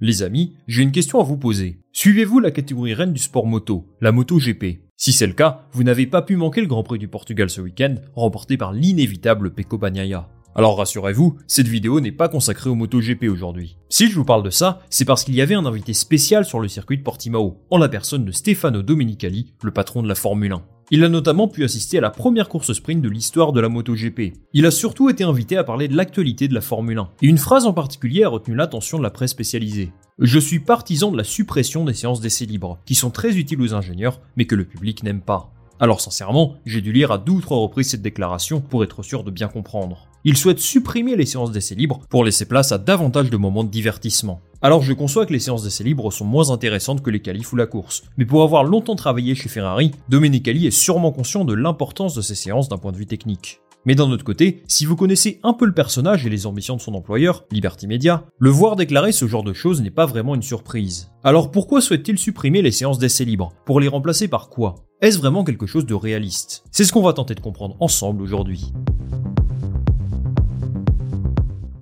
Les amis, j'ai une question à vous poser. Suivez-vous la catégorie reine du sport moto, la moto GP Si c'est le cas, vous n'avez pas pu manquer le Grand Prix du Portugal ce week-end, remporté par l'inévitable Pecco Bagnaia. Alors rassurez-vous, cette vidéo n'est pas consacrée au MotoGP aujourd'hui. Si je vous parle de ça, c'est parce qu'il y avait un invité spécial sur le circuit de Portimao, en la personne de Stefano Domenicali, le patron de la Formule 1. Il a notamment pu assister à la première course sprint de l'histoire de la MotoGP. Il a surtout été invité à parler de l'actualité de la Formule 1. Et une phrase en particulier a retenu l'attention de la presse spécialisée. Je suis partisan de la suppression des séances d'essais libres, qui sont très utiles aux ingénieurs, mais que le public n'aime pas. Alors sincèrement, j'ai dû lire à deux ou trois reprises cette déclaration pour être sûr de bien comprendre. Il souhaite supprimer les séances d'essais libres pour laisser place à davantage de moments de divertissement. Alors je conçois que les séances d'essais libres sont moins intéressantes que les qualifs ou la course, mais pour avoir longtemps travaillé chez Ferrari, Domenicali est sûrement conscient de l'importance de ces séances d'un point de vue technique. Mais d'un autre côté, si vous connaissez un peu le personnage et les ambitions de son employeur, Liberty Media, le voir déclarer ce genre de choses n'est pas vraiment une surprise. Alors pourquoi souhaite-t-il supprimer les séances d'essais libres? Pour les remplacer par quoi? Est-ce vraiment quelque chose de réaliste? C'est ce qu'on va tenter de comprendre ensemble aujourd'hui.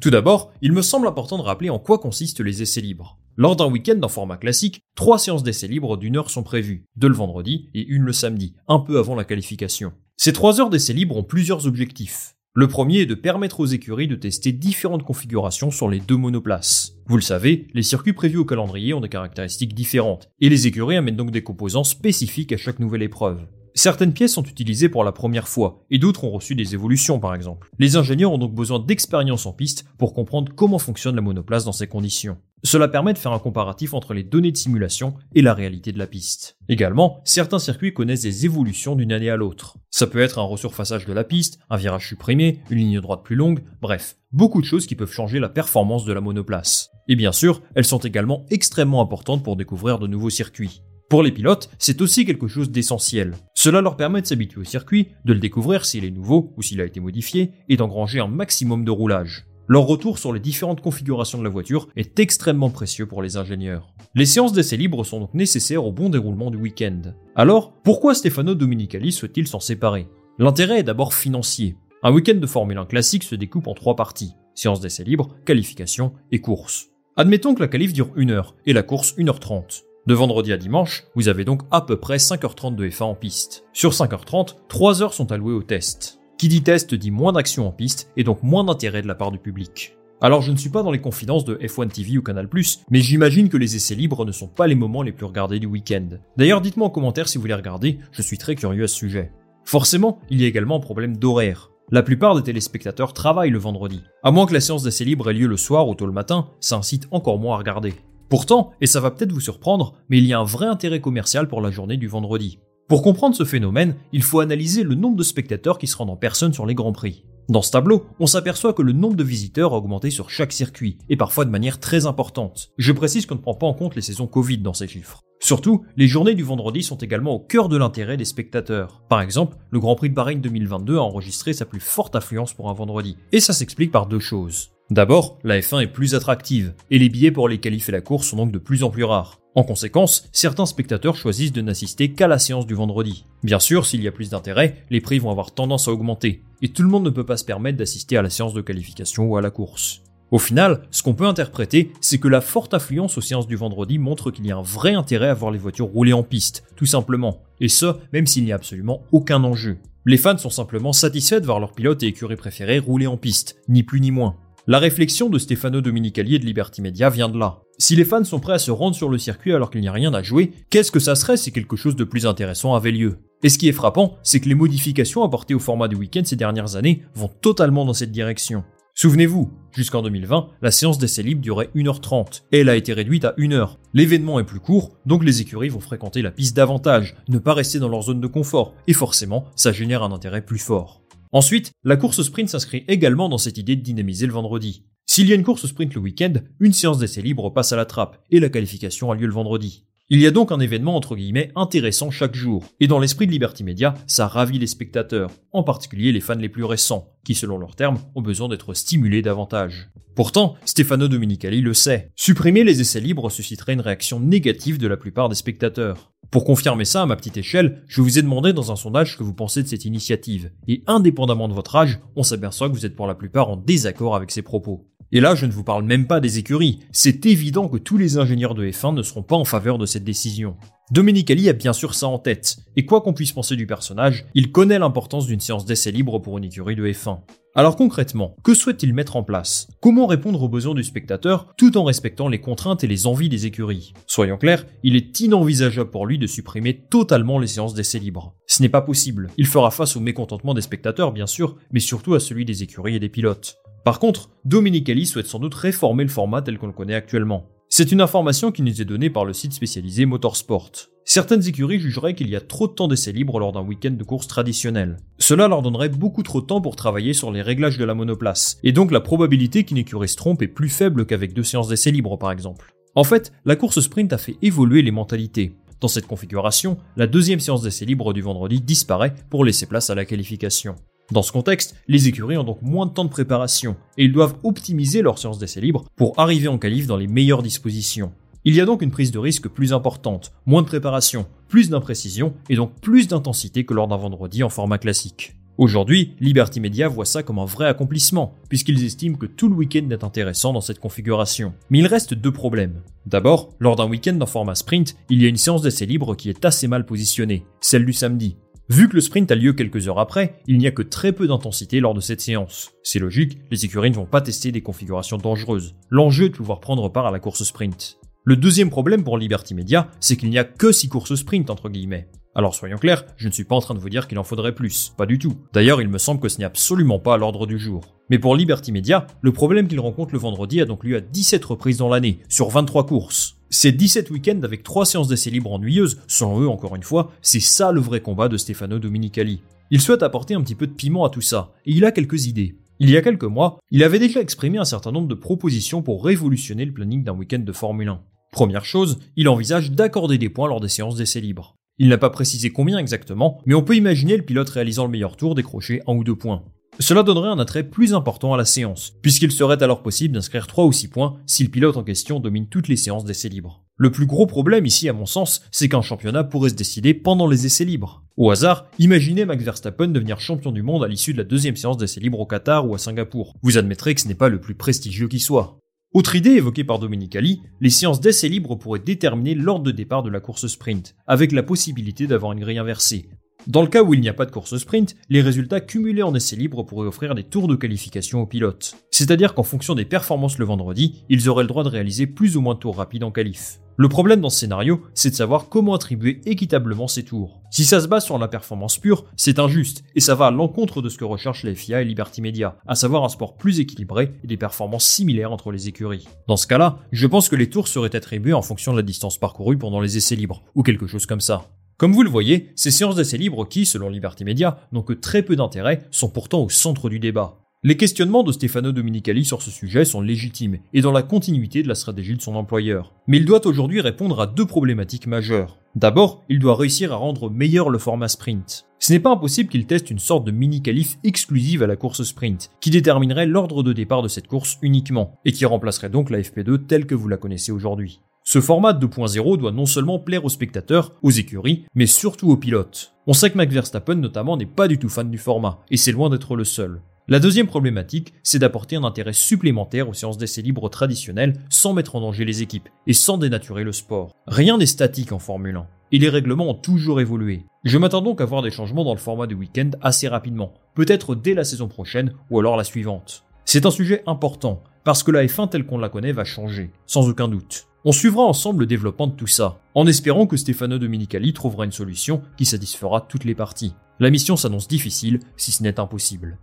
Tout d'abord, il me semble important de rappeler en quoi consistent les essais libres. Lors d'un week-end en format classique, trois séances d'essais libres d'une heure sont prévues, deux le vendredi et une le samedi, un peu avant la qualification. Ces trois heures d'essais libres ont plusieurs objectifs. Le premier est de permettre aux écuries de tester différentes configurations sur les deux monoplaces. Vous le savez, les circuits prévus au calendrier ont des caractéristiques différentes, et les écuries amènent donc des composants spécifiques à chaque nouvelle épreuve. Certaines pièces sont utilisées pour la première fois, et d'autres ont reçu des évolutions par exemple. Les ingénieurs ont donc besoin d'expérience en piste pour comprendre comment fonctionne la monoplace dans ces conditions. Cela permet de faire un comparatif entre les données de simulation et la réalité de la piste. Également, certains circuits connaissent des évolutions d'une année à l'autre. Ça peut être un resurfaçage de la piste, un virage supprimé, une ligne droite plus longue, bref, beaucoup de choses qui peuvent changer la performance de la monoplace. Et bien sûr, elles sont également extrêmement importantes pour découvrir de nouveaux circuits. Pour les pilotes, c'est aussi quelque chose d'essentiel. Cela leur permet de s'habituer au circuit, de le découvrir s'il est nouveau ou s'il a été modifié, et d'engranger un maximum de roulage. Leur retour sur les différentes configurations de la voiture est extrêmement précieux pour les ingénieurs. Les séances d'essais libres sont donc nécessaires au bon déroulement du week-end. Alors, pourquoi Stefano Domenicali souhaite-t-il s'en séparer? L'intérêt est d'abord financier. Un week-end de Formule 1 classique se découpe en trois parties. Séance d'essais libres, qualification et course. Admettons que la qualif dure 1 heure et la course 1h30. De vendredi à dimanche, vous avez donc à peu près 5h30 de F1 en piste. Sur 5h30, 3 heures sont allouées au test. Qui dit test dit moins d'action en piste et donc moins d'intérêt de la part du public. Alors je ne suis pas dans les confidences de F1 TV ou Canal+, mais j'imagine que les essais libres ne sont pas les moments les plus regardés du week-end. D'ailleurs dites-moi en commentaire si vous les regardez, je suis très curieux à ce sujet. Forcément, il y a également un problème d'horaire. La plupart des téléspectateurs travaillent le vendredi. À moins que la séance d'essais libres ait lieu le soir ou tôt le matin, ça incite encore moins à regarder. Pourtant, et ça va peut-être vous surprendre, mais il y a un vrai intérêt commercial pour la journée du vendredi. Pour comprendre ce phénomène, il faut analyser le nombre de spectateurs qui se rendent en personne sur les Grands Prix. Dans ce tableau, on s'aperçoit que le nombre de visiteurs a augmenté sur chaque circuit, et parfois de manière très importante. Je précise qu'on ne prend pas en compte les saisons Covid dans ces chiffres. Surtout, les journées du vendredi sont également au cœur de l'intérêt des spectateurs. Par exemple, le Grand Prix de Bahreïn 2022 a enregistré sa plus forte affluence pour un vendredi. Et ça s'explique par deux choses. D'abord, la F1 est plus attractive, et les billets pour les qualifs et la course sont donc de plus en plus rares. En conséquence, certains spectateurs choisissent de n'assister qu'à la séance du vendredi. Bien sûr, s'il y a plus d'intérêt, les prix vont avoir tendance à augmenter, et tout le monde ne peut pas se permettre d'assister à la séance de qualification ou à la course. Au final, ce qu'on peut interpréter, c'est que la forte affluence aux séances du vendredi montre qu'il y a un vrai intérêt à voir les voitures rouler en piste, tout simplement, et ce, même s'il n'y a absolument aucun enjeu. Les fans sont simplement satisfaits de voir leur pilote et écurie préférés rouler en piste, ni plus ni moins. La réflexion de Stefano Dominicali et de Liberty Media vient de là. Si les fans sont prêts à se rendre sur le circuit alors qu'il n'y a rien à jouer, qu'est-ce que ça serait si quelque chose de plus intéressant avait lieu? Et ce qui est frappant, c'est que les modifications apportées au format du week-end ces dernières années vont totalement dans cette direction. Souvenez-vous, jusqu'en 2020, la séance d'essai libre durait 1h30 et elle a été réduite à 1h. L'événement est plus court, donc les écuries vont fréquenter la piste davantage, ne pas rester dans leur zone de confort, et forcément, ça génère un intérêt plus fort. Ensuite, la course sprint s'inscrit également dans cette idée de dynamiser le vendredi. S'il y a une course sprint le week-end, une séance d'essai libre passe à la trappe et la qualification a lieu le vendredi. Il y a donc un événement entre guillemets intéressant chaque jour, et dans l'esprit de Liberty Media, ça ravit les spectateurs, en particulier les fans les plus récents, qui selon leurs termes ont besoin d'être stimulés davantage. Pourtant, Stefano Dominicali le sait, supprimer les essais libres susciterait une réaction négative de la plupart des spectateurs. Pour confirmer ça à ma petite échelle, je vous ai demandé dans un sondage ce que vous pensez de cette initiative, et indépendamment de votre âge, on s'aperçoit que vous êtes pour la plupart en désaccord avec ces propos. Et là, je ne vous parle même pas des écuries. C'est évident que tous les ingénieurs de F1 ne seront pas en faveur de cette décision. Domenicali a bien sûr ça en tête, et quoi qu'on puisse penser du personnage, il connaît l'importance d'une séance d'essai libre pour une écurie de F1. Alors concrètement, que souhaite-t-il mettre en place? Comment répondre aux besoins du spectateur tout en respectant les contraintes et les envies des écuries? Soyons clairs, il est inenvisageable pour lui de supprimer totalement les séances d'essai libre. Ce n'est pas possible. Il fera face au mécontentement des spectateurs bien sûr, mais surtout à celui des écuries et des pilotes. Par contre, Dominicali souhaite sans doute réformer le format tel qu'on le connaît actuellement. C'est une information qui nous est donnée par le site spécialisé Motorsport. Certaines écuries jugeraient qu'il y a trop de temps d'essai libre lors d'un week-end de course traditionnel. Cela leur donnerait beaucoup trop de temps pour travailler sur les réglages de la monoplace, et donc la probabilité qu'une écurie se trompe est plus faible qu'avec deux séances d'essai libre par exemple. En fait, la course sprint a fait évoluer les mentalités. Dans cette configuration, la deuxième séance d'essai libre du vendredi disparaît pour laisser place à la qualification. Dans ce contexte, les écuries ont donc moins de temps de préparation et ils doivent optimiser leur séance d'essai libre pour arriver en qualif dans les meilleures dispositions. Il y a donc une prise de risque plus importante, moins de préparation, plus d'imprécision et donc plus d'intensité que lors d'un vendredi en format classique. Aujourd'hui, Liberty Media voit ça comme un vrai accomplissement, puisqu'ils estiment que tout le week-end est intéressant dans cette configuration. Mais il reste deux problèmes. D'abord, lors d'un week-end en format sprint, il y a une séance d'essai libre qui est assez mal positionnée, celle du samedi. Vu que le sprint a lieu quelques heures après, il n'y a que très peu d'intensité lors de cette séance. C'est logique, les écuries ne vont pas tester des configurations dangereuses. L'enjeu est de pouvoir prendre part à la course sprint. Le deuxième problème pour Liberty Media, c'est qu'il n'y a que 6 courses sprint entre guillemets. Alors soyons clairs, je ne suis pas en train de vous dire qu'il en faudrait plus, pas du tout. D'ailleurs, il me semble que ce n'est absolument pas à l'ordre du jour. Mais pour Liberty Media, le problème qu'il rencontre le vendredi a donc lieu à 17 reprises dans l'année, sur 23 courses. Ces 17 week-ends avec 3 séances d'essai libres ennuyeuses, selon eux encore une fois, c'est ça le vrai combat de Stefano Dominicali. Il souhaite apporter un petit peu de piment à tout ça, et il a quelques idées. Il y a quelques mois, il avait déjà exprimé un certain nombre de propositions pour révolutionner le planning d'un week-end de Formule 1. Première chose, il envisage d'accorder des points lors des séances d'essai libres. Il n'a pas précisé combien exactement, mais on peut imaginer le pilote réalisant le meilleur tour décrocher un ou deux points. Cela donnerait un attrait plus important à la séance, puisqu'il serait alors possible d'inscrire 3 ou 6 points si le pilote en question domine toutes les séances d'essais libres. Le plus gros problème ici, à mon sens, c'est qu'un championnat pourrait se décider pendant les essais libres. Au hasard, imaginez Max Verstappen devenir champion du monde à l'issue de la deuxième séance d'essais libres au Qatar ou à Singapour. Vous admettrez que ce n'est pas le plus prestigieux qui soit. Autre idée évoquée par Dominicali, les séances d'essais libres pourraient déterminer l'ordre de départ de la course sprint, avec la possibilité d'avoir une grille inversée. Dans le cas où il n'y a pas de course sprint, les résultats cumulés en essais libres pourraient offrir des tours de qualification aux pilotes. C'est-à-dire qu'en fonction des performances le vendredi, ils auraient le droit de réaliser plus ou moins de tours rapides en qualif. Le problème dans ce scénario, c'est de savoir comment attribuer équitablement ces tours. Si ça se base sur la performance pure, c'est injuste, et ça va à l'encontre de ce que recherchent la FIA et Liberty Media, à savoir un sport plus équilibré et des performances similaires entre les écuries. Dans ce cas-là, je pense que les tours seraient attribués en fonction de la distance parcourue pendant les essais libres, ou quelque chose comme ça. Comme vous le voyez, ces séances d'essais libres qui, selon Liberty Media, n'ont que très peu d'intérêt, sont pourtant au centre du débat. Les questionnements de Stefano Dominicali sur ce sujet sont légitimes et dans la continuité de la stratégie de son employeur. Mais il doit aujourd'hui répondre à deux problématiques majeures. D'abord, il doit réussir à rendre meilleur le format sprint. Ce n'est pas impossible qu'il teste une sorte de mini-qualif exclusive à la course sprint, qui déterminerait l'ordre de départ de cette course uniquement, et qui remplacerait donc la FP2 telle que vous la connaissez aujourd'hui. Ce format 2.0 doit non seulement plaire aux spectateurs, aux écuries, mais surtout aux pilotes. On sait que Max notamment n'est pas du tout fan du format, et c'est loin d'être le seul. La deuxième problématique, c'est d'apporter un intérêt supplémentaire aux séances d'essais libres traditionnelles sans mettre en danger les équipes et sans dénaturer le sport. Rien n'est statique en Formule 1, et les règlements ont toujours évolué. Je m'attends donc à voir des changements dans le format du week-end assez rapidement, peut-être dès la saison prochaine ou alors la suivante. C'est un sujet important, parce que la F1 telle qu'on la connaît va changer, sans aucun doute. On suivra ensemble le développement de tout ça, en espérant que Stefano Dominicali trouvera une solution qui satisfera toutes les parties. La mission s'annonce difficile, si ce n'est impossible.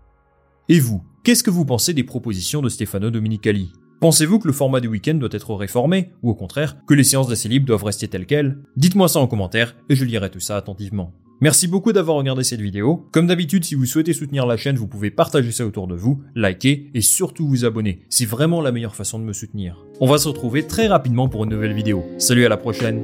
Et vous, qu'est-ce que vous pensez des propositions de Stefano Dominicali Pensez-vous que le format du week-end doit être réformé, ou au contraire, que les séances libre doivent rester telles quelles? Dites-moi ça en commentaire, et je lirai tout ça attentivement. Merci beaucoup d'avoir regardé cette vidéo. Comme d'habitude, si vous souhaitez soutenir la chaîne, vous pouvez partager ça autour de vous, liker et surtout vous abonner. C'est vraiment la meilleure façon de me soutenir. On va se retrouver très rapidement pour une nouvelle vidéo. Salut à la prochaine